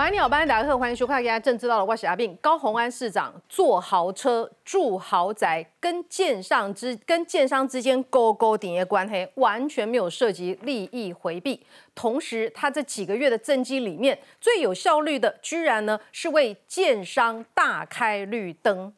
晚安，你好，班达克，欢迎收看《大家正知道的我是阿病》。高宏安市长坐豪车、住豪宅，跟建商之跟建商之间勾勾顶的关系，完全没有涉及利益回避。同时，他这几个月的政绩里面，最有效率的，居然呢是为建商大开绿灯。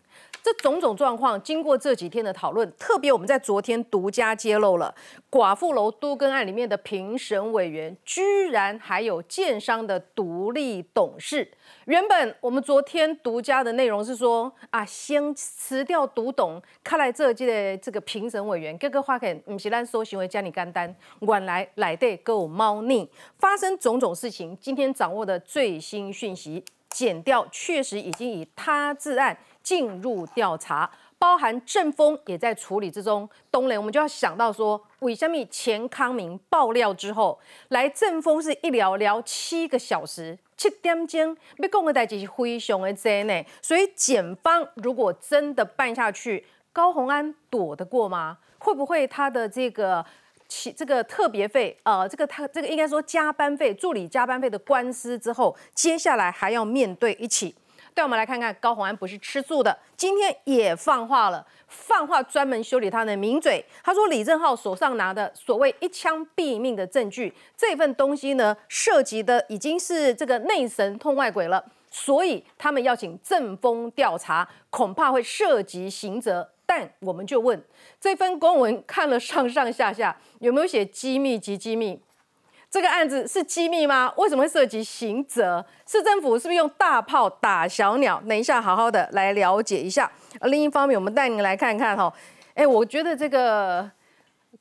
这种种状况，经过这几天的讨论，特别我们在昨天独家揭露了寡妇楼都更案里面的评审委员，居然还有建商的独立董事。原本我们昨天独家的内容是说啊，先辞掉独董，看来这届的这个评审委员，各个花肯唔是咱说行为加你干单，原来来对够猫腻，发生种种事情。今天掌握的最新讯息，减掉确实已经以他自案。进入调查，包含正风也在处理之中。东雷，我们就要想到说，为什么钱康明爆料之后，来正风是一聊聊七个小时，七点钟，被讲的代志是非常的真呢。所以检方如果真的办下去，高鸿安躲得过吗？会不会他的这个起这个特别费，呃，这个他这个应该说加班费、助理加班费的官司之后，接下来还要面对一起。带我们来看看高鸿安不是吃素的，今天也放话了，放话专门修理他的名嘴。他说李正浩手上拿的所谓一枪毙命的证据，这份东西呢，涉及的已经是这个内神通外鬼了，所以他们要请正风调查，恐怕会涉及刑责。但我们就问，这份公文看了上上下下，有没有写机密及机密？这个案子是机密吗？为什么会涉及刑责？市政府是不是用大炮打小鸟？等一下，好好的来了解一下。另一方面，我们带您来看看哈。哎，我觉得这个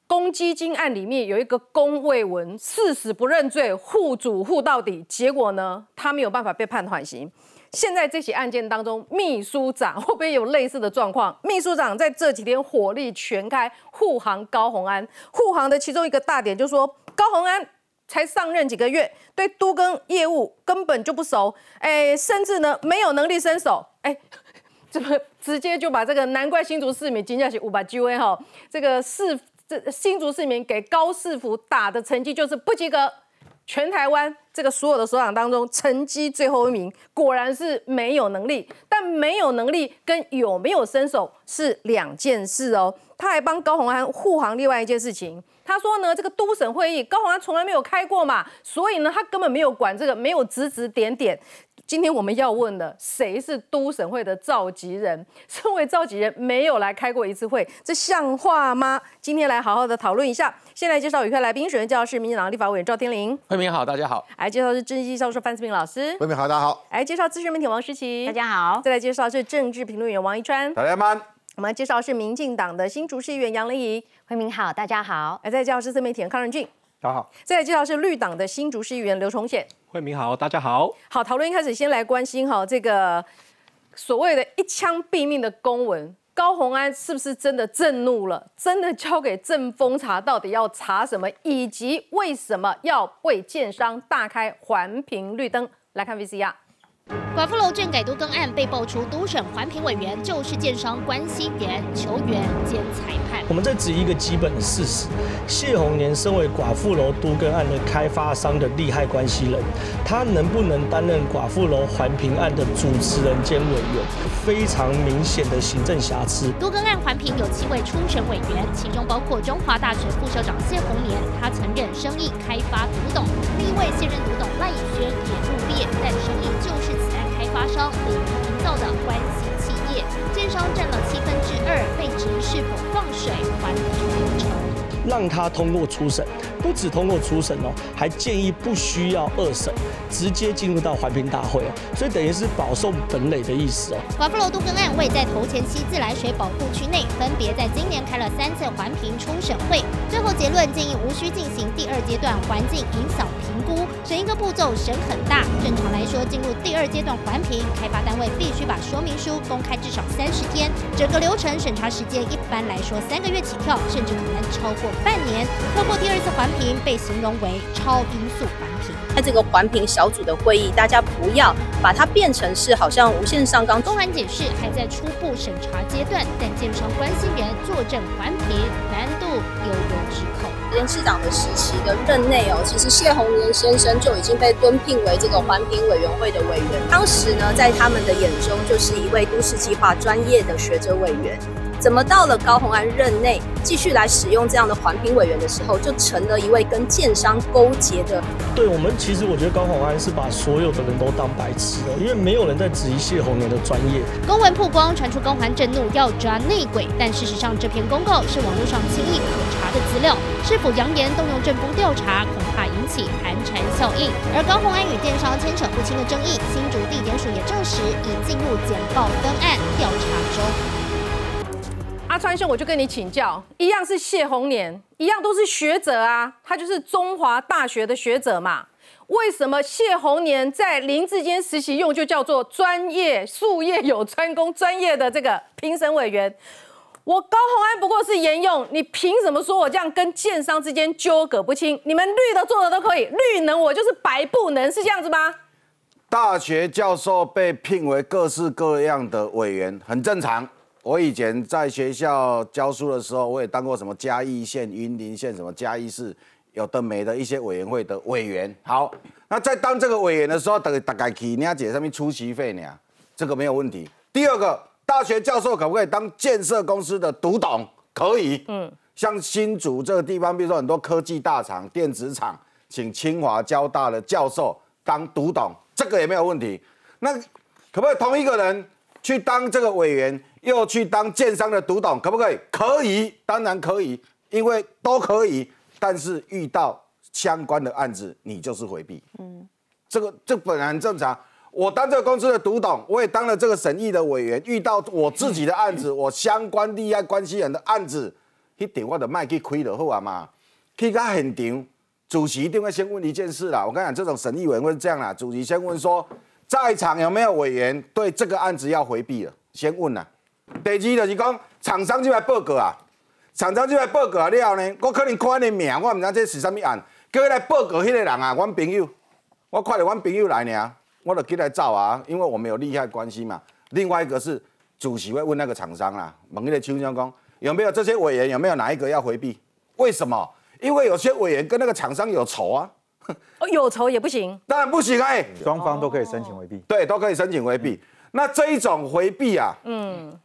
公积金案里面有一个公卫文，誓死不认罪，护主护到底。结果呢，他没有办法被判缓刑。现在这起案件当中，秘书长会不会有类似的状况？秘书长在这几天火力全开护航高鸿安，护航的其中一个大点就是说高鸿安。才上任几个月，对都更业务根本就不熟，哎，甚至呢没有能力伸手，哎，怎么直接就把这个难怪新竹市民惊下去五百 G V 哈，这个市这新竹市民给高市府打的成绩就是不及格，全台湾这个所有的首长当中成绩最后一名，果然是没有能力，但没有能力跟有没有伸手是两件事哦。他还帮高鸿安护航另外一件事情。他说呢，这个都省会议高鸿安从来没有开过嘛，所以呢，他根本没有管这个，没有指指点点。今天我们要问的，谁是都审会的召集人？身为召集人，没有来开过一次会，这像话吗？今天来好好的讨论一下。先来介绍与会来宾，首先介绍是民进党立法委员赵天麟，慧明好，大家好。来介绍是政治系教授范思平老师，慧明好，大家好。来介绍资深媒体王诗琪，大家好。再来介绍是政治评论员王一川，大家好。我们介绍是民进党的新竹市议员杨玲仪，慧明好，大家好。来再介绍是自媒体人康仁俊，大家好。再来介绍是绿党的新竹市议员刘崇显，慧明好，大家好。好，讨论一开始先来关心哈这个所谓的一枪毙命的公文，高鸿安是不是真的震怒了？真的交给正风查，到底要查什么？以及为什么要为建商大开环评绿灯？来看 VCR。寡妇楼卷改都更案被爆出，都审环评委员就是建商关心员、球员兼裁判。我们在指一个基本的事实：谢宏年身为寡妇楼都更案的开发商的利害关系人，他能不能担任寡妇楼环评案的主持人兼委员？非常明显的行政瑕疵。都更案环评有七位初审委员，其中包括中华大学副校长谢宏年，他曾任生意开发独董；另一位现任独董赖以轩也入列，但生意发商李营造的关系企业，建商占了七分之二，被指是否放水还流程，让他通过初审。不止通过初审哦，还建议不需要二审，直接进入到环评大会哦，所以等于是保送本垒的意思哦。华富楼都跟案位在头前溪自来水保护区内，分别在今年开了三次环评初审会，最后结论建议无需进行第二阶段环境影响评估，审一个步骤审很大。正常来说，进入第二阶段环评，开发单位必须把说明书公开至少三十天，整个流程审查时间一般来说三个月起跳，甚至可能超过半年。透过第二次环评。被形容为超音速环评。在这个环评小组的会议，大家不要把它变成是好像无限上纲。公函解释还在初步审查阶段，但建商关心人作证环评难度悠悠之口。连市长的时期的任内哦，其实谢宏年先生就已经被敦聘为这个环评委员会的委员。当时呢，在他们的眼中，就是一位都市计划专业的学者委员。怎么到了高鸿安任内，继续来使用这样的环评委员的时候，就成了一位跟建商勾结的？对我们，其实我觉得高鸿安是把所有的人都当白痴了，因为没有人在质疑谢宏年的专业。公文曝光，传出高鸿震怒要抓内鬼，但事实上这篇公告是网络上轻易可查的资料，是否扬言动用政风调查，恐怕引起寒蝉效应。而高鸿安与电商牵扯不清的争议，新竹地检署也证实已进入简报登案调查中。阿川兄，我就跟你请教，一样是谢红年，一样都是学者啊，他就是中华大学的学者嘛。为什么谢红年在林志坚实习用就叫做专业术业有专攻、专业的这个评审委员？我高宏安不过是沿用，你凭什么说我这样跟建商之间纠葛不清？你们绿的做的都可以，绿能我就是白不能，是这样子吗？大学教授被聘为各式各样的委员，很正常。我以前在学校教书的时候，我也当过什么嘉义县、云林县什么嘉义市有的没的一些委员会的委员。好，那在当这个委员的时候，等大概去人家姐上面出席费呢，这个没有问题。第二个，大学教授可不可以当建设公司的独董？可以。嗯，像新竹这个地方，比如说很多科技大厂、电子厂，请清华、交大的教授当独董，这个也没有问题。那可不可以同一个人去当这个委员？又去当建商的独董，可不可以？可以，当然可以，因为都可以。但是遇到相关的案子，你就是回避。嗯，这个这本来很正常。我当这个公司的独董，我也当了这个审议的委员。遇到我自己的案子，我相关利害关系人的案子，一点我的卖去亏了，好啊嘛。去到现场，主席一定会先问一件事啦。我跟你讲，这种审议委员会是这样啦，主席先问说，在场有没有委员对这个案子要回避了？先问啦。第二就是讲，厂商就来报告啊，厂商就来报告啊了后呢，我可能看你名，我唔知这是啥物案，叫来报告迄个人啊，阮朋友，我看到阮朋友来呢，我就起来走啊，因为我们有利害关系嘛。另外一个是主席会问那个厂商啊，问那个邱江公有没有这些委员，有没有哪一个要回避？为什么？因为有些委员跟那个厂商有仇啊。哦，有仇也不行。当然不行哎，双方都可以申请回避。对，都可以申请回避。那这一种回避啊，嗯。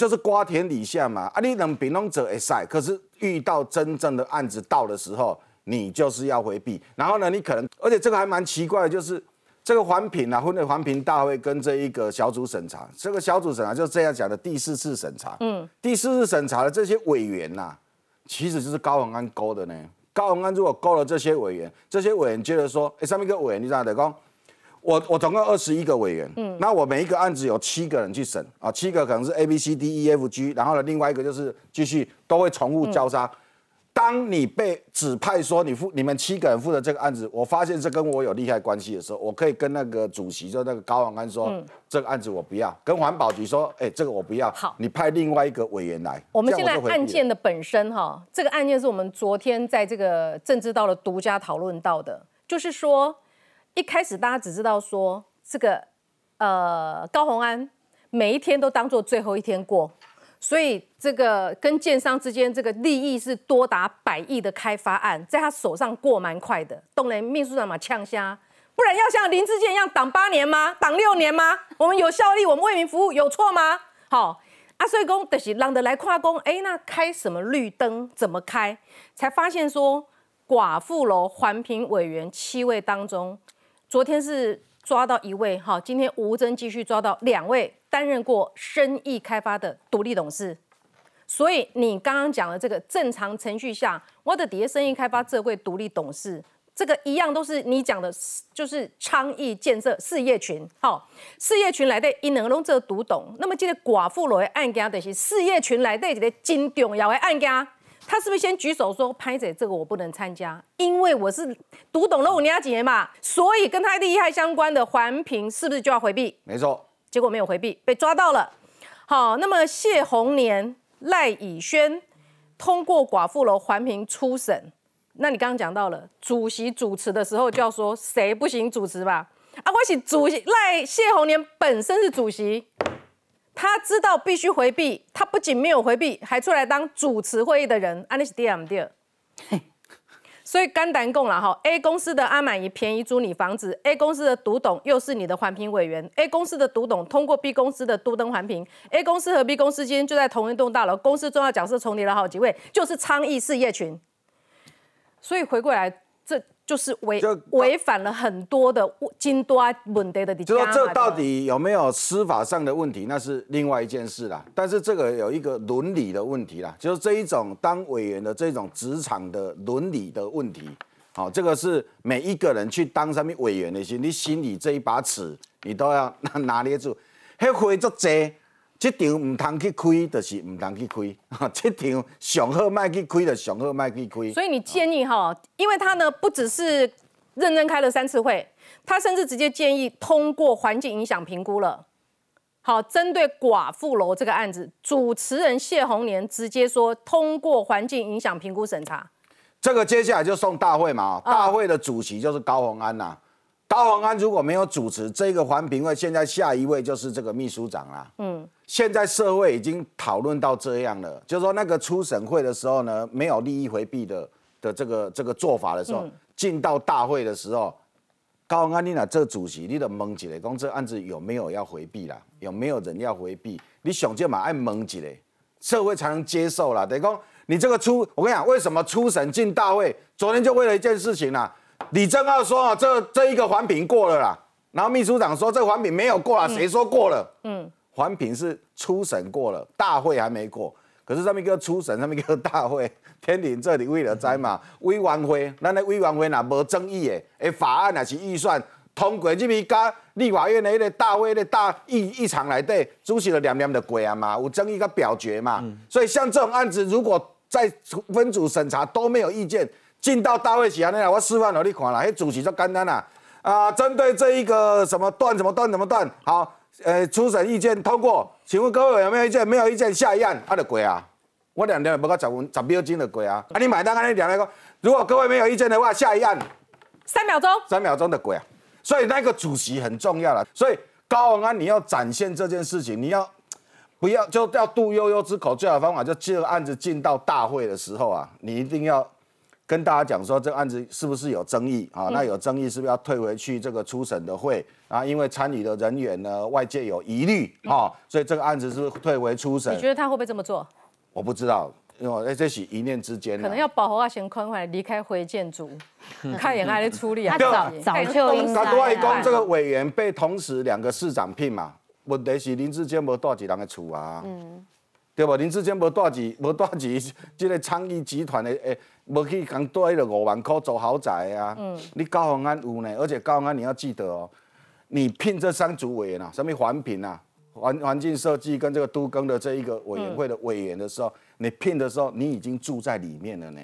就是瓜田李下嘛，啊，你能平拢者会赛，可是遇到真正的案子到的时候，你就是要回避。然后呢，你可能，而且这个还蛮奇怪的，就是这个环评啊，婚内环评大会跟这一个小组审查，这个小组审查就是这样讲的，第四次审查，嗯，第四次审查的这些委员呐，其实就是高宏安勾的呢。高宏安如果勾了这些委员，这些委员接着说，哎，上面一个委员，你知道的讲。我我总共二十一个委员，嗯，那我每一个案子有七个人去审啊，七个可能是 A B C D E F G，然后呢，另外一个就是继续都会重复交叉。当你被指派说你负你们七个人负责这个案子，我发现这跟我有利害关系的时候，我可以跟那个主席就那个高王安说，这个案子我不要，跟环保局说，哎，这个我不要，好，你派另外一个委员来。我们现在案件的本身哈，这个案件是我们昨天在这个政治道的独家讨论到的，就是说。一开始大家只知道说这个呃高宏安每一天都当做最后一天过，所以这个跟建商之间这个利益是多达百亿的开发案，在他手上过蛮快的。东雷秘书长嘛呛虾，不然要像林志健一样挡八年吗？挡六年吗？我们有效力，我们为民服务有错吗？好，阿岁公的是让得来跨工，哎，那开什么绿灯？怎么开？才发现说寡妇楼环评委员七位当中。昨天是抓到一位，哈，今天吴征继续抓到两位担任过生意开发的独立董事，所以你刚刚讲的这个正常程序下，我的底下生意开发这位独立董事，这个一样都是你讲的，就是昌邑建设事业群，好，事业群来的伊能拢做独董，那么这个寡妇罗的案件就是事业群来的一个真重要的案件。他是不是先举手说：“拍姐，这个我不能参加，因为我是读懂了五年几年嘛，所以跟他利害相关的环评是不是就要回避？”没错，结果没有回避，被抓到了。好，那么谢宏年、赖以轩通过寡妇楼环评初审，那你刚刚讲到了主席主持的时候就要说谁不行主持吧？啊，我是主席赖谢宏年本身是主席，他知道必须回避，他不仅没有回避，还出来当主持会议的人，安利是第二第二。所以肝胆共了哈，A 公司的阿满姨便宜租你房子，A 公司的独董又是你的环评委员，A 公司的独董通过 B 公司的都登环评，A 公司和 B 公司间就在同一栋大楼，公司重要角色重叠了好几位，就是昌邑事业群。所以回过来，这就是违违反了很多的金多问题的。就说这到底有没有司法上的问题，那是另外一件事啦。但是这个有一个伦理的问题啦，就是这一种当委员的这种职场的伦理的问题。好，这个是每一个人去当上面委员的心，你心里这一把尺，你都要 拿捏住。迄会作济。这场唔通去开，就是唔通去开。这场上好卖去开，就上好卖去开。所以你建议哈，因为他呢不只是认真开了三次会，他甚至直接建议通过环境影响评估了。好，针对寡妇楼这个案子，主持人谢宏年直接说通过环境影响评估审查。这个接下来就送大会嘛，大会的主席就是高鸿安呐。高宏安如果没有主持这个环评会，现在下一位就是这个秘书长啦。嗯，现在社会已经讨论到这样了，就是说那个初审会的时候呢，没有利益回避的的这个这个做法的时候，进到大会的时候，高鸿安你拿这主席，你得蒙起来，讲这案子有没有要回避啦？有没有人要回避？你想就嘛爱蒙起来，社会才能接受啦。等于讲你这个初，我跟你讲，为什么初审进大会？昨天就为了一件事情啦。李正浩说啊，这这一个环评过了啦，然后秘书长说这环评没有过啊，谁说过了？嗯，环评是初审过了，大会还没过，可是上面一个初审，上面一个大会，天庭这里为了在嘛，委员会，咱的委员会若无争议的，诶，法案也是预算通过，这边加立法院的那个大会的大议议场来对，主席的两两的过啊嘛，有争议个表决嘛，所以像这种案子，如果在分组审查都没有意见。进到大会起来，那我示范给你看了，嘿，主席就简单啦，啊，针对这一个什么断怎么断怎么断，好，呃，初审意见通过，请问各位有没有意见？没有意见，下一案，啊，就过啊，我两天不到十分十秒钟就过啊，啊，你买单，啊，你两个，如果各位没有意见的话，下一案，三秒钟，三秒钟的过啊，所以那个主席很重要了，所以高文安你要展现这件事情，你要不要就要杜悠悠之口，最好的方法就这个案子进到大会的时候啊，你一定要。跟大家讲说，这个案子是不是有争议啊？那有争议是不是要退回去这个初审的会啊？因为参与的人员呢，外界有疑虑啊，所以这个案子是不是退回初审？你觉得他会不会这么做？我不知道，因为这是一念之间。可能要保护阿贤宽快离开回建筑，看眼爱的处理啊。早早就应该。外公这个委员被同时两个市长聘嘛，问题是林志坚无带几人的厝啊？嗯。对不？林志坚无带几无带几这个昌邑集团的诶。无去讲多了五万块租豪宅啊！嗯，你高鸿安有呢，而且高鸿安你要记得哦，你聘这三组委员啊，什么环评啊、环环境设计跟这个都更的这一个委员会的委员的时候，你聘的时候，你已经住在里面了呢。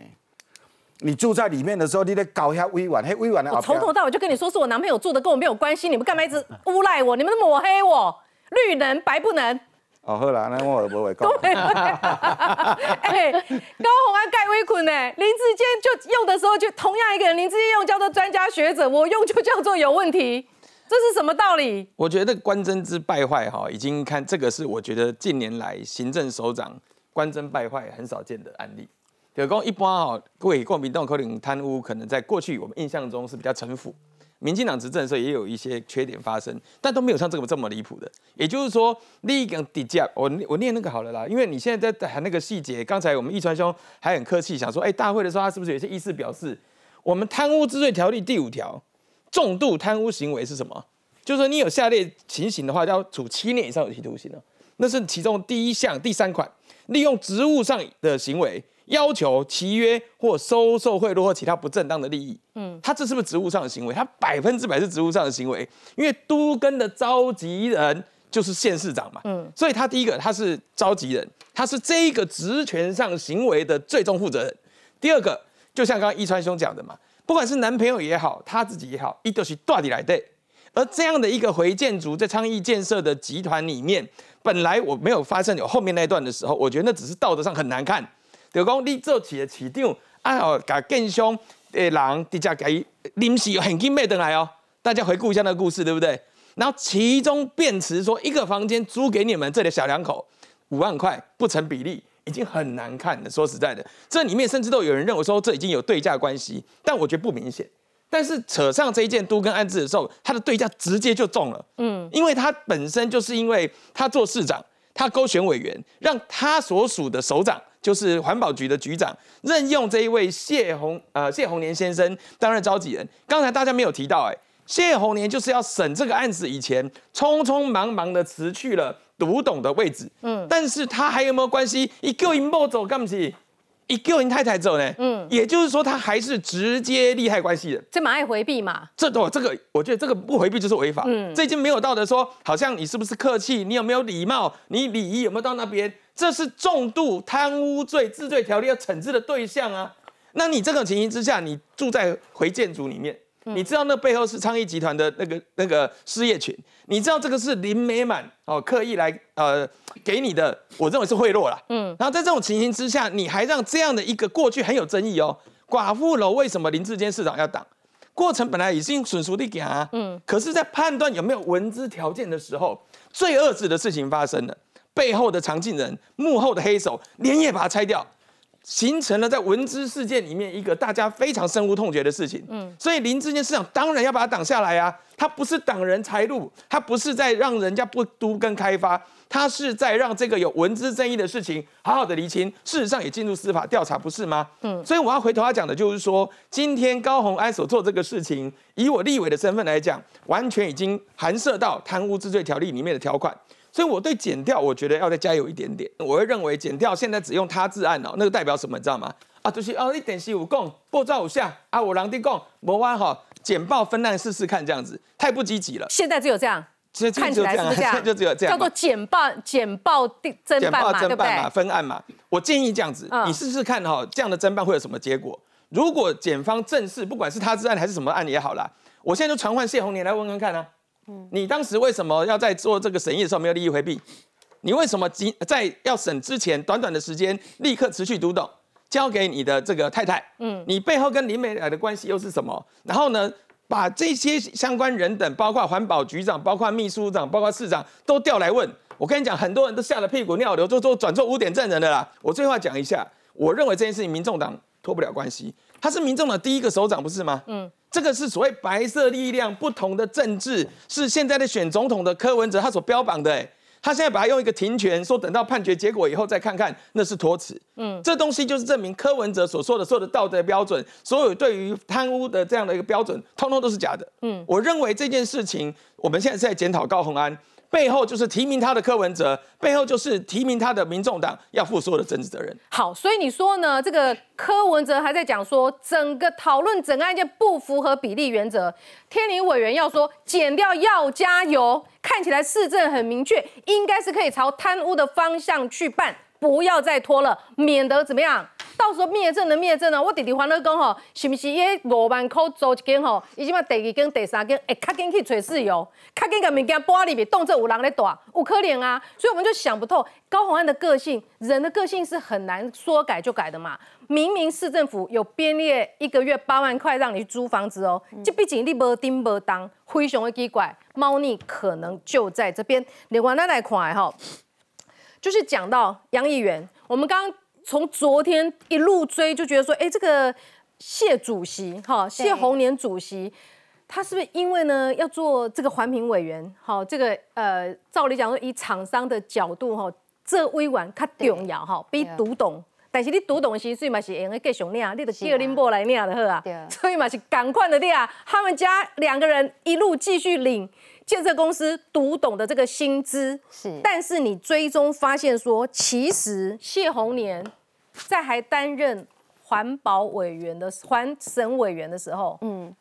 你住在里面的时候，你得搞一下委婉，嘿，委婉的。我从头到尾就跟你说是我男朋友住的，跟我没有关系，你们干嘛一直诬赖我？你们抹黑我，绿能白不能。哦，好啦，那我无会讲。哎，高红安盖威困呢？林志坚就用的时候就同样一个人，林志坚用叫做专家学者，我用就叫做有问题，这是什么道理？我觉得关真之败坏哈，已经看这个是我觉得近年来行政首长关真败坏很少见的案例。比如讲一般哈，各位国民党可能贪污，可能在过去我们印象中是比较城府。民进党执政的时候也有一些缺点发生，但都没有像这个这么离谱的。也就是说，第一个底价，我我念那个好了啦，因为你现在在谈那个细节。刚才我们易川兄还很客气，想说，哎，大会的时候他是不是有些意思表示？我们贪污治罪条例第五条，重度贪污行为是什么？就是说你有下列情形的话，要处七年以上有期徒刑了。那是其中第一项第三款，利用职务上的行为。要求契约或收受贿赂或其他不正当的利益，嗯，他这是不是职务上的行为？他百分之百是职务上的行为，因为都根的召集人就是县市长嘛，嗯，所以他第一个他是召集人，他是这一个职权上行为的最终负责人。第二个，就像刚刚一川兄讲的嘛，不管是男朋友也好，他自己也好，一都是到底来对。而这样的一个回建筑在昌邑建设的集团里面，本来我没有发现有后面那一段的时候，我觉得那只是道德上很难看。就讲你做市的市长，啊哦，把更凶的人直接给临时现金买回来哦。大家回顾一下那个故事，对不对？然后其中辩词说，一个房间租给你们这里小两口五万块，不成比例，已经很难看了。说实在的，这里面甚至都有人认为说这已经有对价关系，但我觉得不明显。但是扯上这一件都跟安置的时候，他的对价直接就中了。嗯，因为他本身就是因为他做市长，他勾选委员，让他所属的首长就是环保局的局长任用这一位谢宏呃谢宏年先生担任召集人。刚才大家没有提到，哎，谢宏年就是要审这个案子以前，匆匆忙忙的辞去了独董的位置。嗯，但是他还有没有关系？一个一莫走干不起？一个人太太走呢，嗯，也就是说他还是直接利害关系人，这蛮爱回避嘛。这都这个，我觉得这个不回避就是违法。嗯，这已经没有道德说，好像你是不是客气，你有没有礼貌，你礼仪有没有到那边，这是重度贪污罪治罪条例要惩治的对象啊。那你这种情形之下，你住在回建筑里面。你知道那背后是昌邑集团的那个那个失业群，你知道这个是林美满哦刻意来呃给你的，我认为是贿赂啦。嗯，然后在这种情形之下，你还让这样的一个过去很有争议哦，寡妇楼为什么林志坚市长要挡？过程本来已经纯熟的讲啊，嗯，可是，在判断有没有文资条件的时候，最恶质的事情发生了，背后的常进人、幕后的黑手连夜把它拆掉。形成了在文资事件里面一个大家非常深恶痛绝的事情，嗯，所以林志坚市长当然要把它挡下来啊，他不是挡人财路，他不是在让人家不都跟开发，他是在让这个有文资争议的事情好好的厘清，事实上也进入司法调查，不是吗？嗯，所以我要回头要讲的就是说，今天高鸿安所做这个事情，以我立委的身份来讲，完全已经含涉到贪污治罪条例里面的条款。所以我对减掉，我觉得要再加油一点点。我会认为减掉现在只用他自案哦，那个代表什么，你知道吗？啊，就是哦，一点四五共步骤五下啊，我狼的共魔湾哈，简报分案试试看，这样子太不积极了。现在只有这样，看起来是这样，就只有这样，叫做简报简报定侦办嘛，对不对？分案嘛，我建议这样子，你试试看哈，这样的侦办会有什么结果？如果检方正式，不管是他自案还是什么案也好啦，我现在就传唤谢宏年来问问看啊。你当时为什么要在做这个审议的时候没有利益回避？你为什么在要审之前短短的时间立刻辞去读懂，交给你的这个太太？嗯，你背后跟林美来的关系又是什么？然后呢，把这些相关人等，包括环保局长、包括秘书长、包括市长，都调来问。我跟你讲，很多人都吓得屁股尿流，就做转做污点证人的啦。我最后讲一下，我认为这件事情民众党脱不了关系，他是民众党第一个首长，不是吗？嗯。这个是所谓白色力量不同的政治，是现在的选总统的柯文哲他所标榜的。哎，他现在把它用一个停权，说等到判决结果以后再看看，那是托词。嗯，这东西就是证明柯文哲所说的所有的道德标准，所有对于贪污的这样的一个标准，通通都是假的。嗯，我认为这件事情，我们现在是在检讨高鸿安。背后就是提名他的柯文哲，背后就是提名他的民众党要负所有的政治责任。好，所以你说呢？这个柯文哲还在讲说，整个讨论整个案件不符合比例原则。天林委员要说减掉要加油，看起来市政很明确，应该是可以朝贪污的方向去办，不要再拖了，免得怎么样？到时候灭证的灭证呢！我弟弟还了讲吼，是不是迄五万块租一间吼？伊即马第二间、第三间，会较紧去找室友，较紧个物件搬里面，动作有人咧带，有可怜啊！所以我们就想不透，高鸿安的个性，人的个性是很难说改就改的嘛。明明市政府有编列一个月八万块让你租房子哦，这毕竟你无丁无当，非常的奇怪，猫腻可能就在这边。另外咱来看哈，就是讲到杨议员，我们刚刚。从昨天一路追，就觉得说，哎，这个谢主席，哈，谢宏年主席，他是不是因为呢要做这个环评委员？好，这个呃，照理讲说，以厂商的角度，哈，这委婉较重要，哈，比读懂。但是你读懂的时以嘛是用个继续领，你就叫林波来领就好啊。所以嘛是赶快的领，他们家两个人一路继续领建设公司读懂的这个薪资。是，但是你追踪发现说，其实谢宏年在还担任环保委员的环省委员的时候，嗯。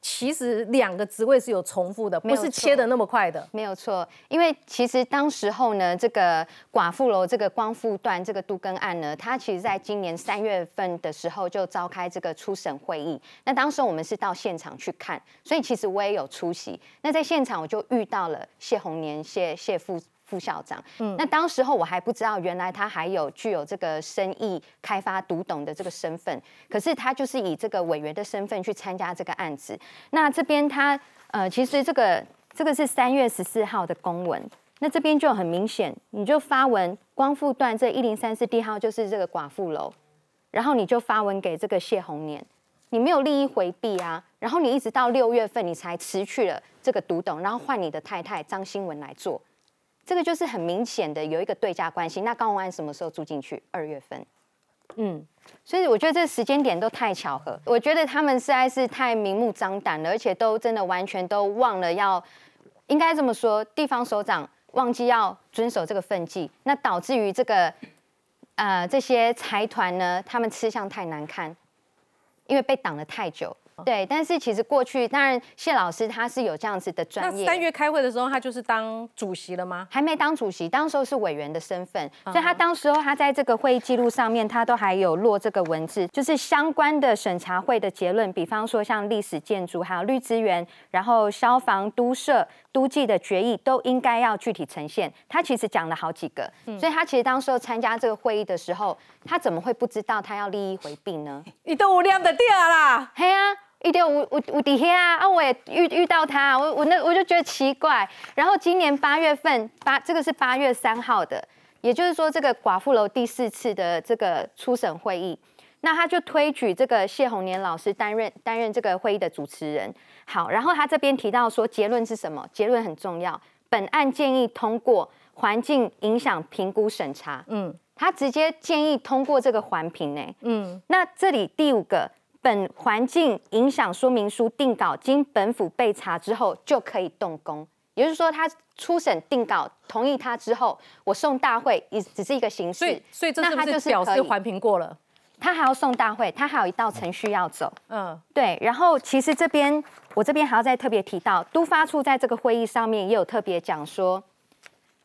其实两个职位是有重复的，不是切的那么快的。没有错，因为其实当时候呢，这个寡妇楼这个光复段这个杜根案呢，它其实在今年三月份的时候就召开这个初审会议。那当时我们是到现场去看，所以其实我也有出席。那在现场我就遇到了谢宏年谢谢副。副校长。嗯，那当时候我还不知道，原来他还有具有这个生意开发独董的这个身份。可是他就是以这个委员的身份去参加这个案子。那这边他呃，其实这个这个是三月十四号的公文。那这边就很明显，你就发文光复段这一零三四 D 号就是这个寡妇楼，然后你就发文给这个谢红年，你没有利益回避啊，然后你一直到六月份你才辞去了这个独董，然后换你的太太张新文来做，这个就是很明显的有一个对价关系。那高宏安什么时候住进去？二月份，嗯，所以我觉得这个时间点都太巧合，我觉得他们实在是太明目张胆了，而且都真的完全都忘了要，应该这么说，地方首长。忘记要遵守这个分际，那导致于这个呃这些财团呢，他们吃相太难看，因为被挡了太久。对，但是其实过去当然谢老师他是有这样子的专业。那三月开会的时候，他就是当主席了吗？还没当主席，当时候是委员的身份，所以他当时候他在这个会议记录上面，他都还有落这个文字，就是相关的审查会的结论，比方说像历史建筑、还有绿资源，然后消防、都社、都计的决议，都应该要具体呈现。他其实讲了好几个，所以他其实当时候参加这个会议的时候，他怎么会不知道他要利益回避呢？你都无量的掉啦，嘿啊。一定我我我底下啊啊！我也遇遇到他，我我那我就觉得奇怪。然后今年八月份八，这个是八月三号的，也就是说这个寡妇楼第四次的这个初审会议，那他就推举这个谢红年老师担任担任这个会议的主持人。好，然后他这边提到说结论是什么？结论很重要，本案建议通过环境影响评估审查。嗯，他直接建议通过这个环评呢。嗯，那这里第五个。本环境影响说明书定稿经本府备查之后就可以动工，也就是说，他初审定稿同意他之后，我送大会也只是一个形式，所以所以这他就是表示环评过了，他还要送大会，他还有一道程序要走。嗯，对。然后其实这边我这边还要再特别提到，都发处在这个会议上面也有特别讲说，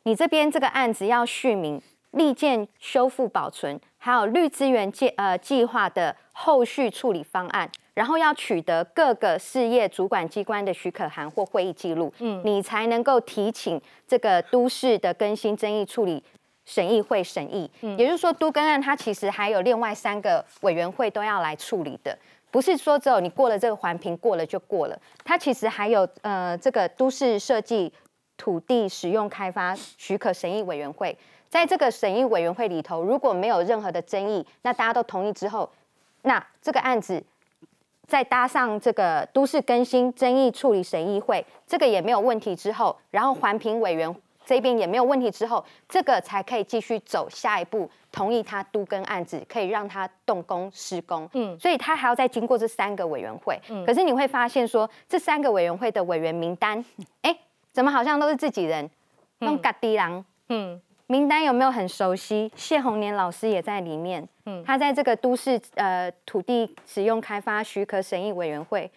你这边这个案子要续名。立建修复保存，还有绿资源计呃计划的后续处理方案，然后要取得各个事业主管机关的许可函或会议记录，嗯，你才能够提请这个都市的更新争议处理审议会审议。嗯，也就是说，都更案它其实还有另外三个委员会都要来处理的，不是说只有你过了这个环评过了就过了，它其实还有呃这个都市设计土地使用开发许可审议委员会。在这个审议委员会里头，如果没有任何的争议，那大家都同意之后，那这个案子再搭上这个都市更新争议处理审议会，这个也没有问题之后，然后环评委员这边也没有问题之后，这个才可以继续走下一步，同意他都更案子，可以让他动工施工。嗯，所以他还要再经过这三个委员会。嗯，可是你会发现说，这三个委员会的委员名单，哎，怎么好像都是自己人，弄嘎滴狼。嗯。名单有没有很熟悉？谢宏年老师也在里面。嗯，他在这个都市呃土地使用开发许可审议委员会，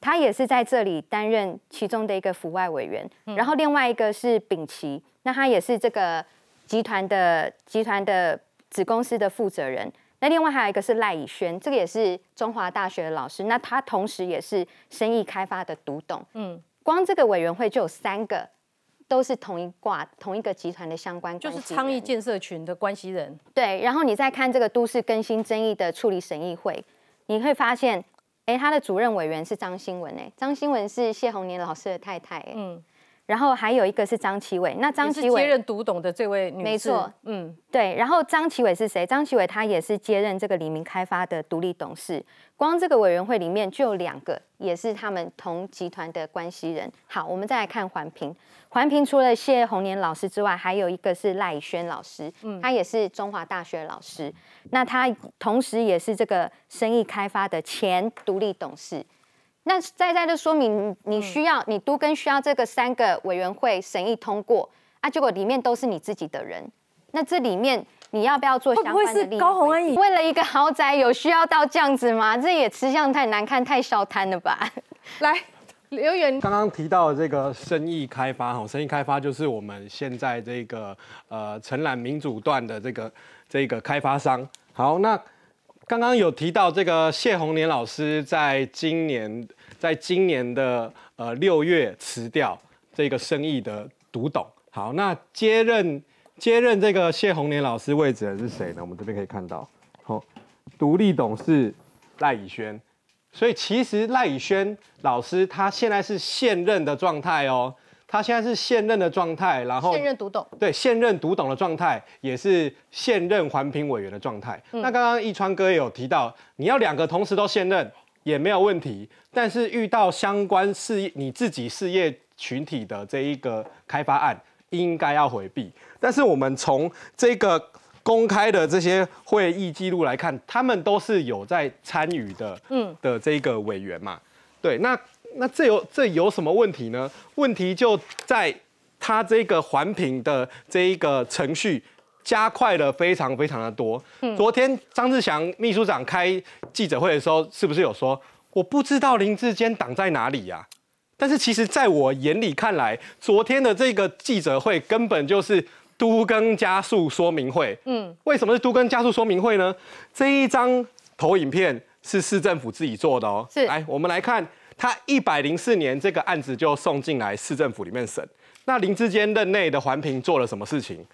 他也是在这里担任其中的一个府外委员。然后另外一个是秉奇，那他也是这个集团的集团的子公司的负责人。那另外还有一个是赖以轩，这个也是中华大学的老师。那他同时也是生意开发的独董。嗯，光这个委员会就有三个。都是同一挂、同一个集团的相关，就是倡议建设群的关系人。对，然后你再看这个都市更新争议的处理审议会，你会发现，哎，他的主任委员是张新文，哎，张新文是谢宏年老师的太太，哎，嗯。然后还有一个是张启伟，那张启伟接任独董的这位女士，没错，嗯，对。然后张启伟是谁？张启伟他也是接任这个黎明开发的独立董事。光这个委员会里面就有两个，也是他们同集团的关系人。好，我们再来看环评。环评除了谢红年老师之外，还有一个是赖以轩老师，嗯，他也是中华大学老师。那他同时也是这个生意开发的前独立董事。那再再就说明你需要你都跟需要这个三个委员会审议通过啊，结果里面都是你自己的人，那这里面你要不要做相关的？高红安为了一个豪宅有需要到这样子吗？这也吃相太难看，太小摊了吧？来，留言刚刚提到这个生意开发哈，生意开发就是我们现在这个呃承揽民主段的这个这个开发商。好，那。刚刚有提到这个谢宏年老师，在今年，在今年的呃六月辞掉这个生意的独董。好，那接任接任这个谢宏年老师位置的是谁呢？我们这边可以看到，好，独立董事赖以轩。所以其实赖以轩老师他现在是现任的状态哦，他现在是现任的状态，然后现任独董，对现任独董的状态，也是现任环评委员的状态。那刚刚易川哥也有提到，你要两个同时都现任也没有问题，但是遇到相关事业你自己事业群体的这一个开发案，应该要回避。但是我们从这个。公开的这些会议记录来看，他们都是有在参与的，嗯，的这个委员嘛，对，那那这有这有什么问题呢？问题就在它这个环评的这一个程序加快了非常非常的多。昨天张志祥秘书长开记者会的时候，是不是有说我不知道林志坚挡在哪里呀？但是其实在我眼里看来，昨天的这个记者会根本就是。都更加速说明会，嗯，为什么是都更加速说明会呢？这一张投影片是市政府自己做的哦。是，来我们来看，他一百零四年这个案子就送进来市政府里面审。那林志坚任内的环评做了什么事情？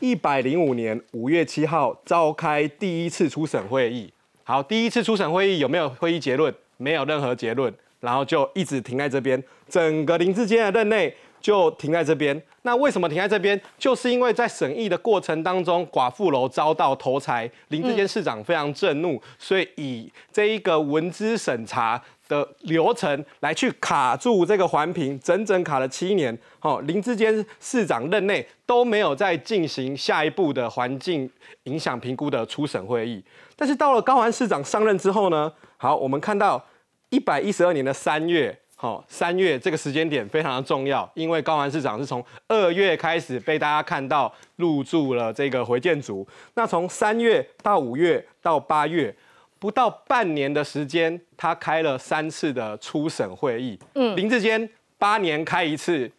一百零五年五月七号召开第一次初审会议。好，第一次初审会议有没有会议结论？没有任何结论，然后就一直停在这边。整个林志坚的任内。就停在这边。那为什么停在这边？就是因为在审议的过程当中，寡妇楼遭到投拆，林志坚市长非常震怒，所以以这一个文资审查的流程来去卡住这个环评，整整卡了七年。好，林志坚市长任内都没有再进行下一步的环境影响评估的初审会议。但是到了高环市长上任之后呢？好，我们看到一百一十二年的三月。好，三月这个时间点非常的重要，因为高雄市长是从二月开始被大家看到入住了这个回建族。那从三月到五月到八月，不到半年的时间，他开了三次的初审会议。嗯，林志坚八年开一次，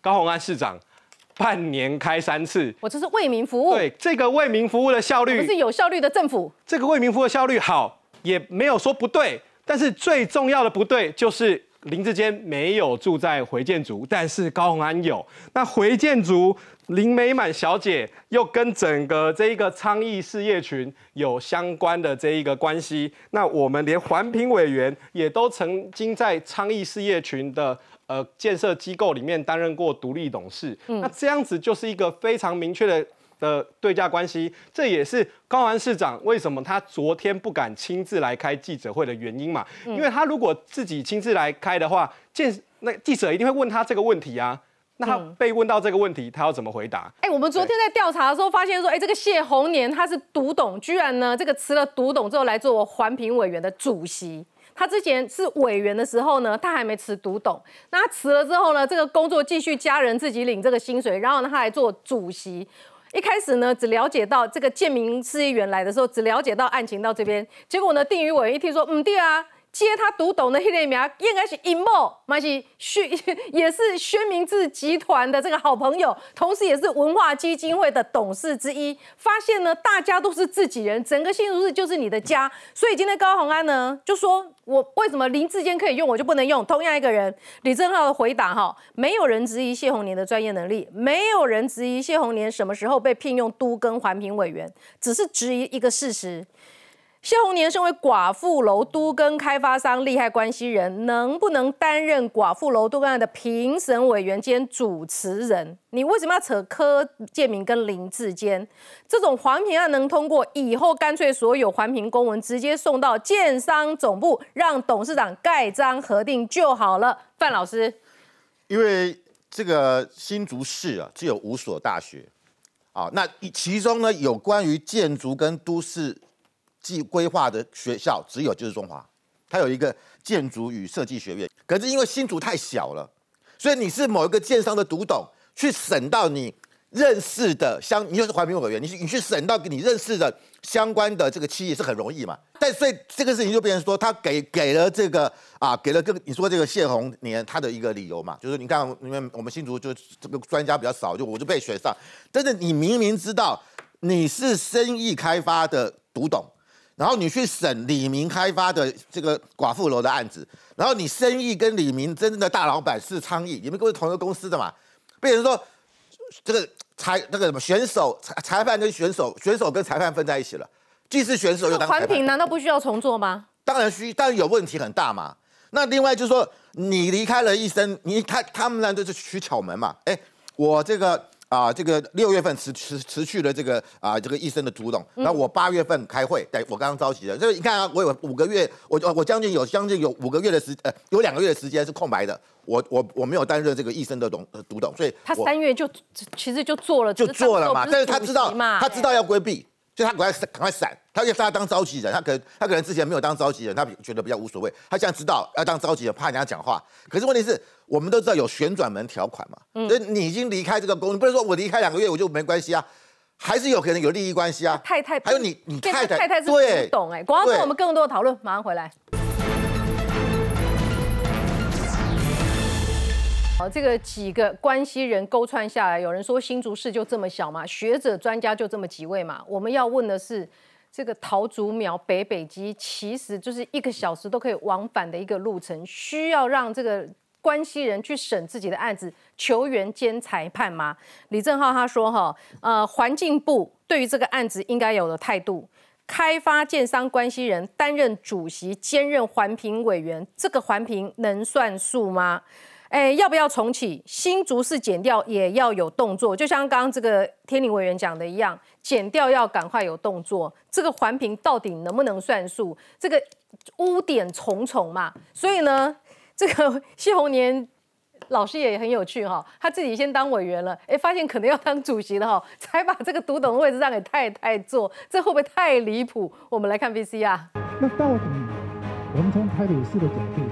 高鸿安市长半年开三次。我这是为民服务。对，这个为民服务的效率，是有效率的政府。这个为民服务的效率好，也没有说不对，但是最重要的不对就是。林志坚没有住在回建族，但是高鸿安有。那回建族林美满小姐又跟整个这一个昌邑事业群有相关的这一个关系。那我们连环评委员也都曾经在昌邑事业群的呃建设机构里面担任过独立董事。那这样子就是一个非常明确的。的对价关系，这也是高安市长为什么他昨天不敢亲自来开记者会的原因嘛？因为他如果自己亲自来开的话，见那记者一定会问他这个问题啊。那他被问到这个问题，他要怎么回答？哎，我们昨天在调查的时候发现说，哎，这个谢宏年他是独董，居然呢这个辞了独董之后来做环评委员的主席。他之前是委员的时候呢，他还没辞独董。那他辞了之后呢，这个工作继续家人自己领这个薪水，然后呢他来做主席。一开始呢，只了解到这个建民事业员来的时候，只了解到案情到这边。结果呢，定于委一听说，嗯，对啊。接他读懂的黑列名应该是尹默，还是宣也是宣明志集团的这个好朋友，同时也是文化基金会的董事之一。发现呢，大家都是自己人，整个新竹市就是你的家。所以今天高鸿安呢就说，我为什么林志坚可以用，我就不能用？同样一个人，李正浩的回答哈，没有人质疑谢宏年的专业能力，没有人质疑谢宏年什么时候被聘用都跟环评委员，只是质疑一个事实。谢宏年身为寡妇楼都跟开发商利害关系人，能不能担任寡妇楼都案的评审委员兼主持人？你为什么要扯柯建明跟林志坚？这种环评案能通过，以后干脆所有环评公文直接送到建商总部，让董事长盖章核定就好了。范老师，因为这个新竹市啊，只有五所大学，啊，那其中呢，有关于建筑跟都市。计规划的学校只有就是中华，它有一个建筑与设计学院。可是因为新竹太小了，所以你是某一个建商的独董去审到你认识的相，你就是环评委员，你你去审到你认识的相关的这个企业是很容易嘛？但所以这个事情就变成说，他给给了这个啊，给了个你说这个谢宏年他的一个理由嘛，就是你看因为我们新竹就这个专家比较少，就我就被选上。但是你明明知道你是生意开发的独董。然后你去审李明开发的这个寡妇楼的案子，然后你生意跟李明真正的大老板是昌邑，你们都是同一个公司的嘛？被人说这个裁那个什么选手裁裁判跟选手，选手跟裁判分在一起了，既是选手又当裁判环评。难道不需要重做吗？当然需，但有问题很大嘛。那另外就是说，你离开了医生，你他他们呢就是取巧门嘛。哎，我这个啊、这个六月份持持持续了这个啊、这个医生的主董，那我八月份开会，对我刚刚召集的，所以你看啊，我有五个月，我我将近有将近有五个月的时呃，有两个月的时间是空白的，我我我没有担任这个医生的董呃独董，所以他我三月就其实就做了，就做了嘛，但是他知道他知道要规避，就他赶快赶快闪，他要他当召集人，他可能他可能之前没有当召集人，他觉得比较无所谓，他现在知道要当召集人，怕人家讲话。可是问题是我们都知道有旋转门条款嘛，嗯所以你已经离开这个公司，不能说我离开两个月我就没关系啊，还是有可能有利益关系啊。太太还有你你太太太太是对不懂哎，广告之后对我们更多的讨论，马上回来。好，这个几个关系人勾串下来，有人说新竹市就这么小嘛，学者专家就这么几位嘛。我们要问的是，这个桃竹苗北北基其实就是一个小时都可以往返的一个路程，需要让这个关系人去审自己的案子，球员兼裁判吗？李正浩他说哈，呃，环境部对于这个案子应该有的态度。开发建商关系人担任主席，兼任环评委员，这个环评能算数吗？哎，要不要重启？新竹市减掉也要有动作，就像刚刚这个天林委员讲的一样，减掉要赶快有动作。这个环评到底能不能算数？这个污点重重嘛，所以呢，这个 谢宏年老师也很有趣哈，他自己先当委员了，哎，发现可能要当主席了哈，才把这个独董的位置让给太太坐，这会不会太离谱？我们来看 VCR。那到底我们从台北市的角度，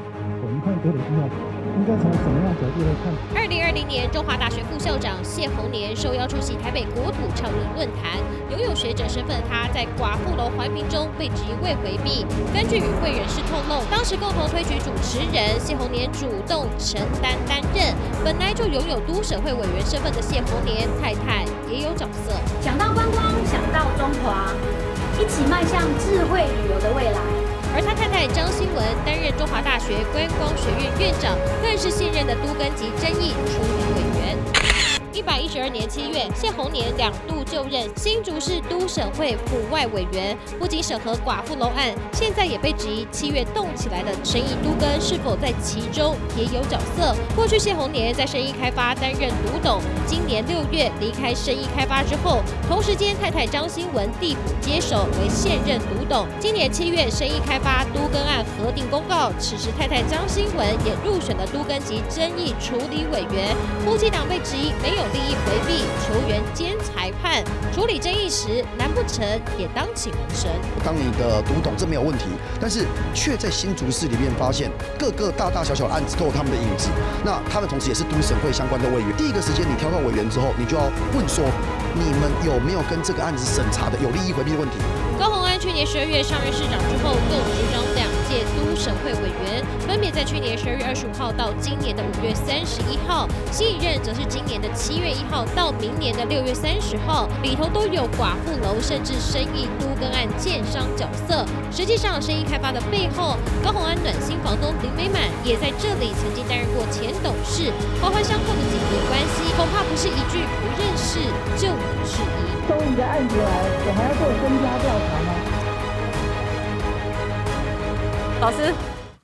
我们看台北基要怎应该从什么样角度来看？二零二零年，中华大学副校长谢宏年受邀出席台北国土倡议论坛。拥有学者身份的他，在寡妇楼环评中被质疑未回避。根据与会人士透露，当时共同推举主持人谢宏年主动承担担任。本来就拥有都省会委员身份的谢宏年太太也有角色。想到观光，想到中华，一起迈向智慧旅游的未来。而他太太张新文担任中华大学观光学院院长，更是现任的都根及争议处理委员。一百一十二年七月，谢宏年两度就任新竹市都审会府外委员，不仅审核寡妇楼案，现在也被质疑七月动起来的生意都根是否在其中也有角色。过去谢宏年在生意开发担任独董，今年六月离开生意开发之后，同时间太太张新文递补接手为现任独董。今年七月，生意开发都根案核定公告，此时太太张新文也入选了都根级争议处理委员。夫妻档被质疑没有利益回避，球员兼裁判，处理争议时，难不成也当起门神？当你的读懂这没有问题，但是却在新竹市里面发现各个大大小小的案子都有他们的影子。那他们同时也是都审会相关的委员。第一个时间你挑到委员之后，你就要问说，你们有没有跟这个案子审查的有利益回避的问题？高鸿安去年十二月上任市长之后，共执掌两届都审会委员，分别在去年十二月二十五号到今年的五月三十一号，新一任则是今年的七月一号到明年的六月三十号，里头都有寡妇楼甚至生意都跟案建商角色。实际上，生意开发的背后，高虹安暖心房东林美满也在这里曾经担任过前董事，环环相扣的紧密关系，恐怕不是一句不认识就能质疑。终于的案子来，我还要做身家调查吗？老师，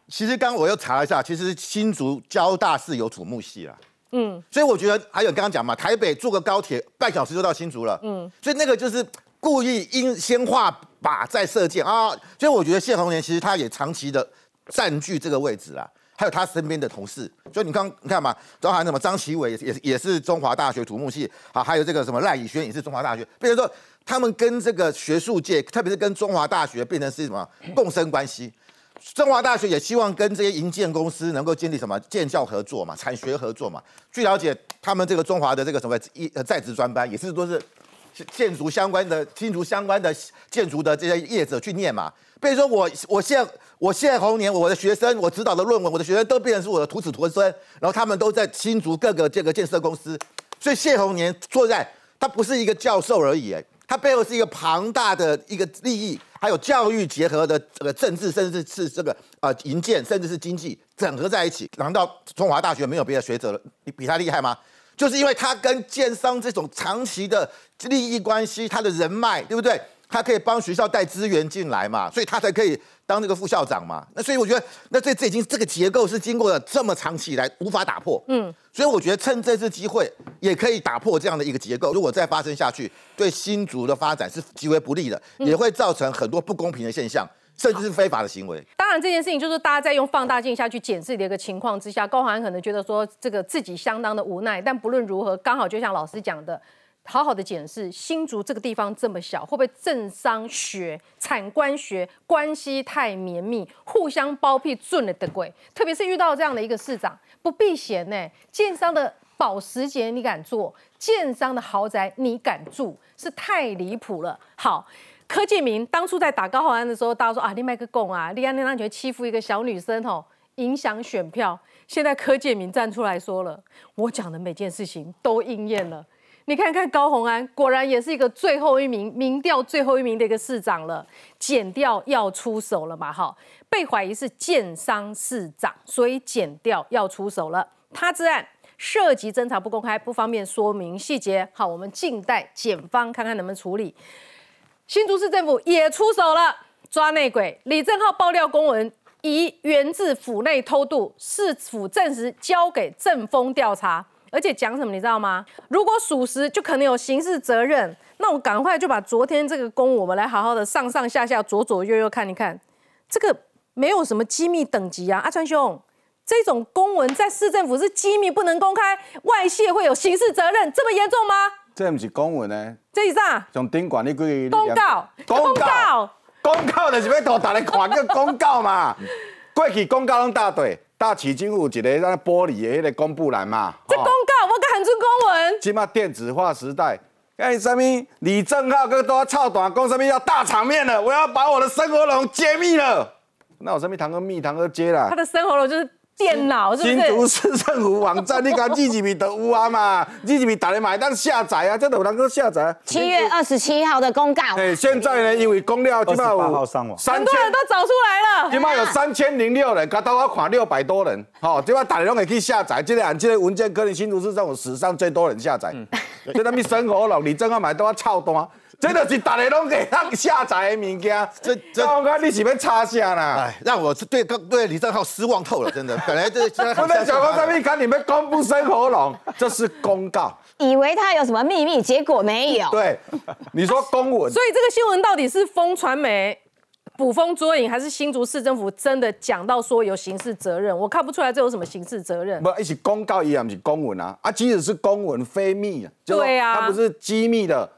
其实刚刚我又查了一下，其实新竹交大是有土木系啦。嗯所以我觉得还有刚刚讲嘛，台北坐个高铁半小时就到新竹了，嗯，所以那个就是故意因先画靶再射箭啊。所以我觉得谢宏年其实他也长期的占据这个位置啦，还有他身边的同事，所以你刚你看嘛，包含什么张其伟也是也是也是中华大学土木系，啊，还有这个什么赖以轩也是中华大学，变成说他们跟这个学术界，特别是跟中华大学变成是什么共生关系。中华大学也希望跟这些营建公司能够建立什么建教合作嘛，产学合作嘛。据了解，他们这个中华的这个什么一呃在职专班也是都是建筑相关的、新竹相关的建筑的这些业者去念嘛。比如说我我现我现红年我的学生我指导的论文，我的学生都变成是我的徒子徒孙，然后他们都在新竹各个这个建设公司，所以谢红年坐在，他不是一个教授而已，哎，他背后是一个庞大的一个利益，还有教育结合的这个政治，甚至是这个呃银建，甚至是经济整合在一起。难道中华大学没有别的学者了？你比他厉害吗？就是因为他跟建商这种长期的利益关系，他的人脉，对不对？他可以帮学校带资源进来嘛，所以他才可以当这个副校长嘛。那所以我觉得，那这这已经这个结构是经过了这么长期以来无法打破。嗯，所以我觉得趁这次机会也可以打破这样的一个结构。如果再发生下去，对新竹的发展是极为不利的，也会造成很多不公平的现象，甚至是非法的行为。当然，这件事情就是大家在用放大镜下去检视的一个情况之下，高寒可能觉得说这个自己相当的无奈。但不论如何，刚好就像老师讲的。好好的检视新竹这个地方这么小，会不会政商学、产官学关系太绵密，互相包庇、赚了的鬼？特别是遇到这样的一个市长，不避嫌呢？建商的保时捷你敢做？建商的豪宅你敢住？是太离谱了。好，柯建明当初在打高浩安的时候，大家说啊，你卖个供啊，立安那觉得欺负一个小女生吼，影响选票。现在柯建明站出来说了，我讲的每件事情都应验了。你看看高鸿安，果然也是一个最后一名民调最后一名的一个市长了，减掉要出手了嘛？哈，被怀疑是建商市长，所以减掉要出手了。他之案涉及侦查不公开，不方便说明细节。好，我们静待检方看看能不能处理。新竹市政府也出手了，抓内鬼李正浩爆料公文，疑源自府内偷渡，市府证实交给政风调查。而且讲什么你知道吗？如果属实，就可能有刑事责任。那我赶快就把昨天这个公我们来好好的上上下下、左左右右看一看。这个没有什么机密等级啊，阿川兄，这种公文在市政府是机密，不能公开，外泄会有刑事责任，这么严重吗？这不是公文呢？这是啥？从顶管你规公告，公告，公告就是要图大家看个公告嘛。过去公告拢大队。大旗金有一个那玻璃的迄个公布栏嘛？这公告我敢喊出公文。起码电子化时代，哎，什么李正浩哥都要操短工什么要大场面了，我要把我的生活龙揭秘了。那我什么堂哥密堂哥揭了？他的生活龙就是。电脑是不是？新竹市政府网站，你看 G G B 的有啊嘛？G G B 打来买单下载啊，这都有能够下载。七月二十七号的公告。对，现在呢，因为公料起码有三很多人都找出来了。起码有三千零六人，刚到我看六百多人，好，起码打来拢可以下载。这个这个文件可能新竹市政府史上最多人下载。就那边生活了，你正好买都要操单。真的是大家拢给他下载的物件，这这我看你是要插下啦？哎，让我对对李正浩失望透了，真的。本来这不能小公上面看你们公布生活龙，这是公告，以为他有什么秘密，结果没有。对，你说公文，所以这个新闻到底是风传媒捕风捉影，还是新竹市政府真的讲到说有刑事责任？我看不出来这有什么刑事责任。不，一起公告一样是公文啊，啊，即使是公文非密啊，对啊，它不是机密的。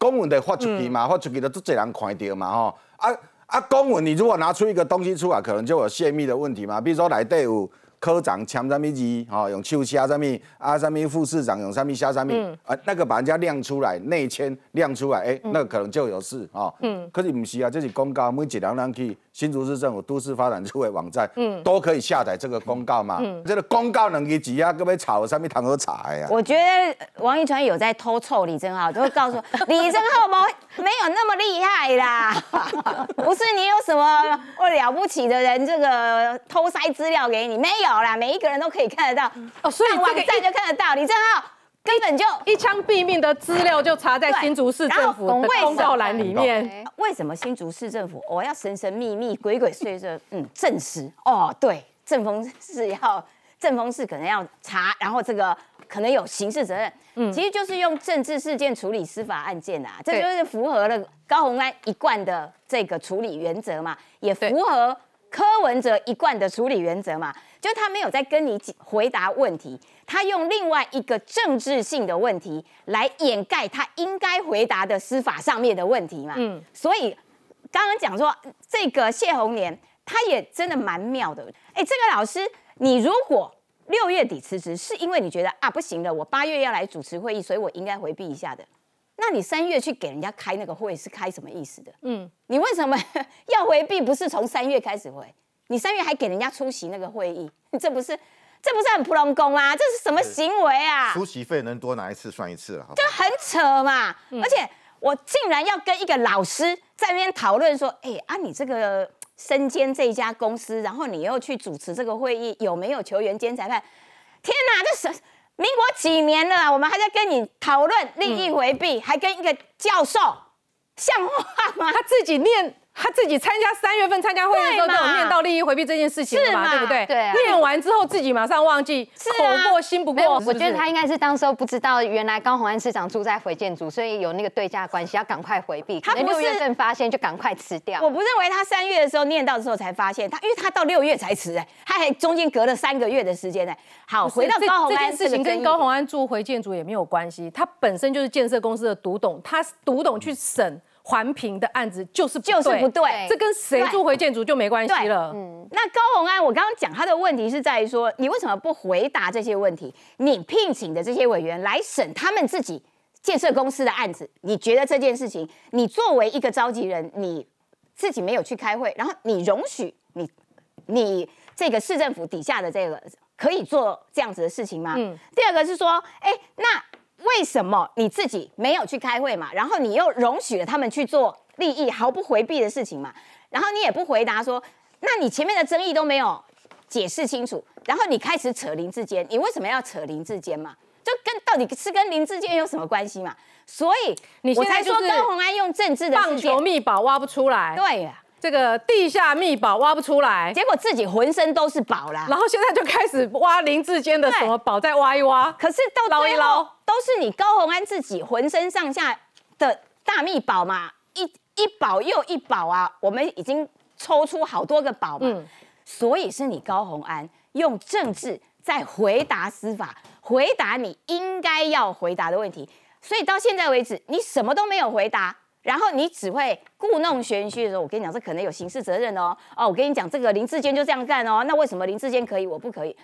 公文得发出去嘛，发出去的都侪人看到嘛，吼啊啊！公文你如果拿出一个东西出来，可能就有泄密的问题嘛，比如说内底有。科长签什么字？哦，用手写什么？啊，什么副市长用什么写什么？啊，那个把人家亮出来，内签亮出来，哎，那可能就有事哦。嗯，可是不是啊，这是公告，每一人人去新竹市政府都市发展处的网站，嗯，都可以下载这个公告嘛。嗯，这个公告能给几啊？各位炒上面糖和茶呀？我觉得王一川有在偷臭李正浩，就会告诉李正浩没没有那么厉害啦，不是你有什么我了不起的人，这个偷塞资料给你没有？啦，每一个人都可以看得到哦，所以网站就看得到。李正浩根本就一枪毙命的资料就查在新竹市政府的公告栏里面。为什么新竹市政府我要神神秘秘、鬼鬼祟祟？嗯，证实哦，对，正风是要正风是可能要查，然后这个可能有刑事责任。嗯，其实就是用政治事件处理司法案件啊，这就是符合了高鸿安一贯的这个处理原则嘛，也符合柯文哲一贯的处理原则嘛。就他没有在跟你回答问题，他用另外一个政治性的问题来掩盖他应该回答的司法上面的问题嘛。嗯，所以刚刚讲说这个谢红年，他也真的蛮妙的。哎，这个老师，你如果六月底辞职，是因为你觉得啊不行了，我八月要来主持会议，所以我应该回避一下的。那你三月去给人家开那个会是开什么意思的？嗯，你为什么 要回避？不是从三月开始回？你三月还给人家出席那个会议，这不是这不是很普通工吗？这是什么行为啊？出席费能多拿一次算一次了，就很扯嘛！而且我竟然要跟一个老师在那边讨论说，哎啊，你这个身兼这家公司，然后你又去主持这个会议，有没有球员兼裁判？天哪，这是民国几年了啊，我们还在跟你讨论利益回避，还跟一个教授像话吗？他自己念。他自己参加三月份参加会议的时候，都有念到利益回避这件事情嘛，对不对？对啊。念完之后自己马上忘记，口过心不过。我觉得他应该是当时候不知道，原来高鸿安市长住在回建组，所以有那个对价关系，要赶快回避。他六月份发现就赶快辞掉。我不认为他三月的时候念到的时候才发现，他因为他到六月才辞哎，他还中间隔了三个月的时间哎。好，回到高鸿安这件事情跟高鸿安住回建组也没有关系，他本身就是建设公司的独董，他独董去审。环评的案子就是就是不对，这跟谁住回建筑就没关系了。嗯，那高鸿安，我刚刚讲他的问题是在于说，你为什么不回答这些问题？你聘请的这些委员来审他们自己建设公司的案子，你觉得这件事情，你作为一个召集人，你自己没有去开会，然后你容许你你这个市政府底下的这个可以做这样子的事情吗？嗯。第二个是说，哎，那。为什么你自己没有去开会嘛？然后你又容许了他们去做利益毫不回避的事情嘛？然后你也不回答说，那你前面的争议都没有解释清楚，然后你开始扯林志坚，你为什么要扯林志坚嘛？就跟到底是跟林志坚有什么关系嘛？所以你现在说高红安用政治的棒球密宝挖不出来，对呀。这个地下密宝挖不出来，结果自己浑身都是宝啦。然后现在就开始挖林志坚的什么宝，再挖一挖。可是到最后都是你高宏安自己浑身上下的大密宝嘛，一一宝又一宝啊。我们已经抽出好多个宝嘛，所以是你高宏安用政治在回答司法，回答你应该要回答的问题。所以到现在为止，你什么都没有回答。然后你只会故弄玄虚的时候，我跟你讲，这可能有刑事责任哦。哦，我跟你讲，这个林志坚就这样干哦。那为什么林志坚可以，我不可以？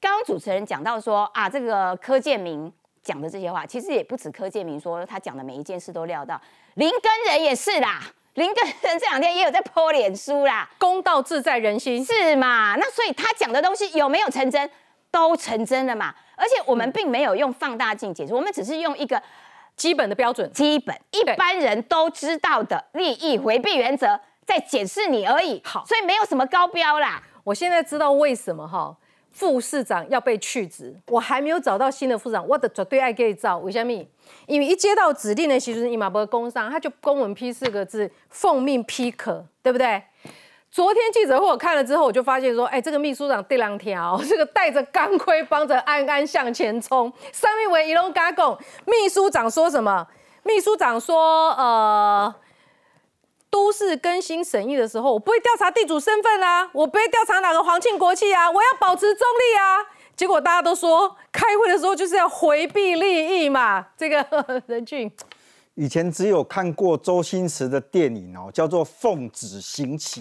刚刚主持人讲到说啊，这个柯建明讲的这些话，其实也不止柯建明说他讲的每一件事都料到，林根人也是啦。林根人这两天也有在泼脸书啦，公道自在人心是嘛？那所以他讲的东西有没有成真？都成真了嘛？而且我们并没有用放大镜解释，我们只是用一个。基本的标准，基本一般人都知道的利益回避原则，在检视你而已。好，所以没有什么高标啦。我现在知道为什么哈副市长要被去职，我还没有找到新的副长，我的绝对爱给你找。为什么？因为一接到指令的其实伊马伯工商，他就公文批四个字，奉命批可，对不对？昨天记者会我看了之后，我就发现说，哎，这个秘书长第两条，这个戴着钢盔帮着安安向前冲。上面为一龙嘎贡，秘书长说什么？秘书长说，呃，都市更新审议的时候，我不会调查地主身份啊，我不会调查哪个皇亲国戚啊，我要保持中立啊。结果大家都说，开会的时候就是要回避利益嘛。这个 任俊，以前只有看过周星驰的电影哦，叫做《奉旨行乞》。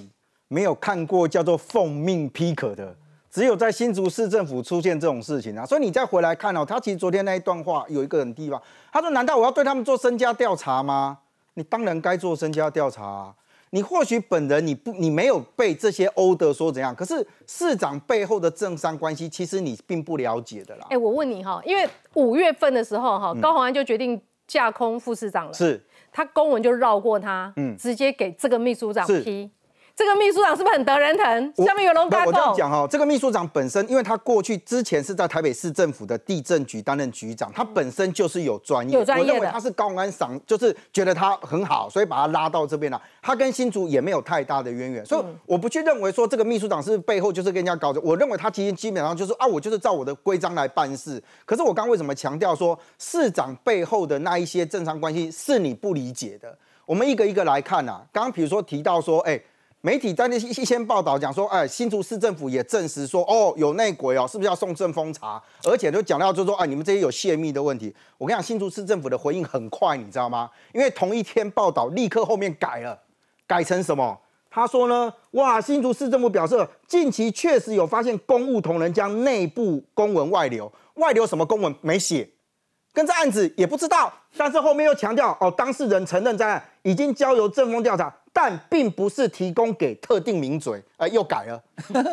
没有看过叫做奉命批可的，只有在新竹市政府出现这种事情啊，所以你再回来看哦，他其实昨天那一段话有一个很地方，他说：难道我要对他们做身家调查吗？你当然该做身家调查啊。你或许本人你不你没有被这些欧德说怎样，可是市长背后的政商关系，其实你并不了解的啦。哎，我问你哈，因为五月份的时候哈，高鸿安就决定架空副市长了，是他公文就绕过他，嗯，直接给这个秘书长批。这个秘书长是不是很得人疼？下面有龙嘎我这样讲哈，这个秘书长本身，因为他过去之前是在台北市政府的地震局担任局长，他本身就是有专业。有专业的。他是高安赏，就是觉得他很好，所以把他拉到这边了。他跟新竹也没有太大的渊源，所以我不去认为说这个秘书长是背后就是跟人家搞的。我认为他其实基本上就是啊，我就是照我的规章来办事。可是我刚为什么强调说市长背后的那一些政商关系是你不理解的？我们一个一个来看呐。刚刚比如说提到说，哎。媒体在那一一先报道讲说，哎，新竹市政府也证实说，哦，有内鬼哦，是不是要送政风查？而且都讲到就说，哎，你们这些有泄密的问题。我跟你讲，新竹市政府的回应很快，你知道吗？因为同一天报道立刻后面改了，改成什么？他说呢，哇，新竹市政府表示，近期确实有发现公务同仁将内部公文外流，外流什么公文没写，跟这案子也不知道。但是后面又强调，哦，当事人承认在案，已经交由政风调查。但并不是提供给特定名嘴，哎，又改了，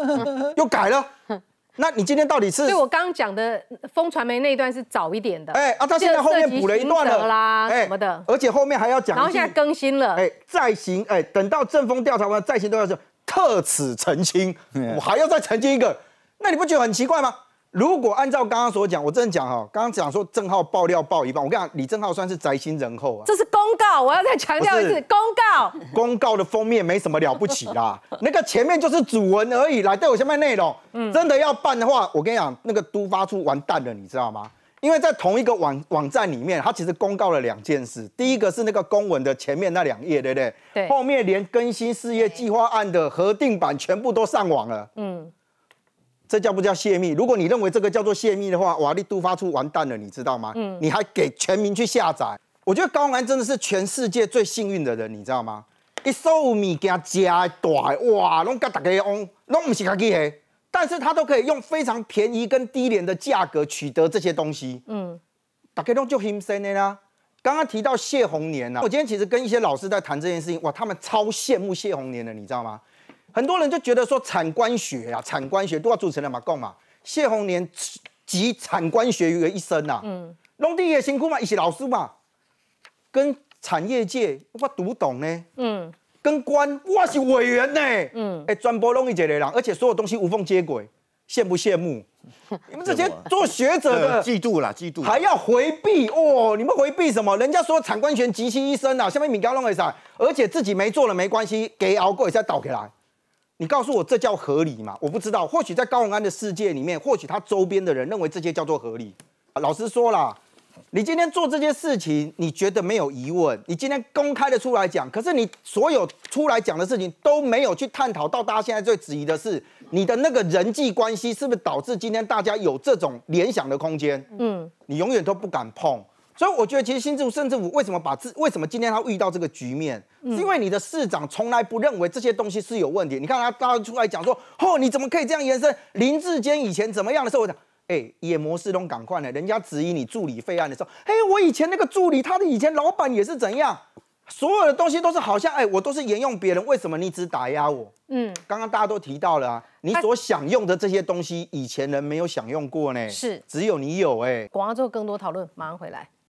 又改了。那你今天到底是？所以我刚刚讲的风传媒那一段是早一点的，哎啊，他现在后面补了一段了啦，什么的，而且后面还要讲，然后现在更新了，哎，再行，哎，等到正风调查完再行都要是特此澄清，我还要再澄清一个，那你不觉得很奇怪吗？如果按照刚刚所讲，我真的讲哈，刚刚讲说郑浩爆料爆一半，我跟你讲，李正浩算是宅心仁厚啊。这是公告，我要再强调一次，公告。公告的封面没什么了不起啦，那个前面就是主文而已，来对我下面内容。嗯，真的要办的话，我跟你讲，那个都发出完蛋了，你知道吗？因为在同一个网网站里面，它其实公告了两件事，第一个是那个公文的前面那两页，对不对？对。后面连更新事业计划案的核定版全部都上网了。嗯。这叫不叫泄密？如果你认为这个叫做泄密的话，瓦力都发出完蛋了，你知道吗？嗯，你还给全民去下载？我觉得高安真的是全世界最幸运的人，你知道吗？一收物件加大哇，拢甲大家用，拢不是家己的，但是他都可以用非常便宜跟低廉的价格取得这些东西。嗯，大家拢就心生的啦。刚刚提到谢红年呐，我今天其实跟一些老师在谈这件事情，哇，他们超羡慕谢红年的，你知道吗？很多人就觉得说产官学啊，产官学都要组成的嘛，共嘛。谢宏年集产官学于一身呐，嗯，农地也辛苦嘛，一些老师嘛，跟产业界我读懂呢，嗯，跟官我是委员呢，嗯，哎，专播弄一节的人，而且所有东西无缝接轨，羡不羡慕？你们这些做学者的 嫉妒啦，嫉妒，还要回避哦？你们回避什么？人家说产官学集其一身啊，下面米高弄一下，而且自己没做了没关系，给熬过一下倒起来。你告诉我这叫合理吗？我不知道，或许在高永安的世界里面，或许他周边的人认为这些叫做合理。老实说了，你今天做这些事情，你觉得没有疑问？你今天公开的出来讲，可是你所有出来讲的事情都没有去探讨到大家现在最质疑的是你的那个人际关系是不是导致今天大家有这种联想的空间？嗯，你永远都不敢碰。所以我觉得，其实新政府、市政府为什么把自为什么今天他遇到这个局面，是因为你的市长从来不认为这些东西是有问题。你看他大家出来讲说，哦，你怎么可以这样延伸？林志坚以前怎么样的时候，我讲，哎，野模式都赶快呢，人家质疑你助理费案的时候，哎，我以前那个助理，他的以前老板也是怎样？所有的东西都是好像，哎，我都是沿用别人，为什么你只打压我？嗯，刚刚大家都提到了，你所享用的这些东西，以前人没有享用过呢，是只有你有，哎。广告之后更多讨论，马上回来。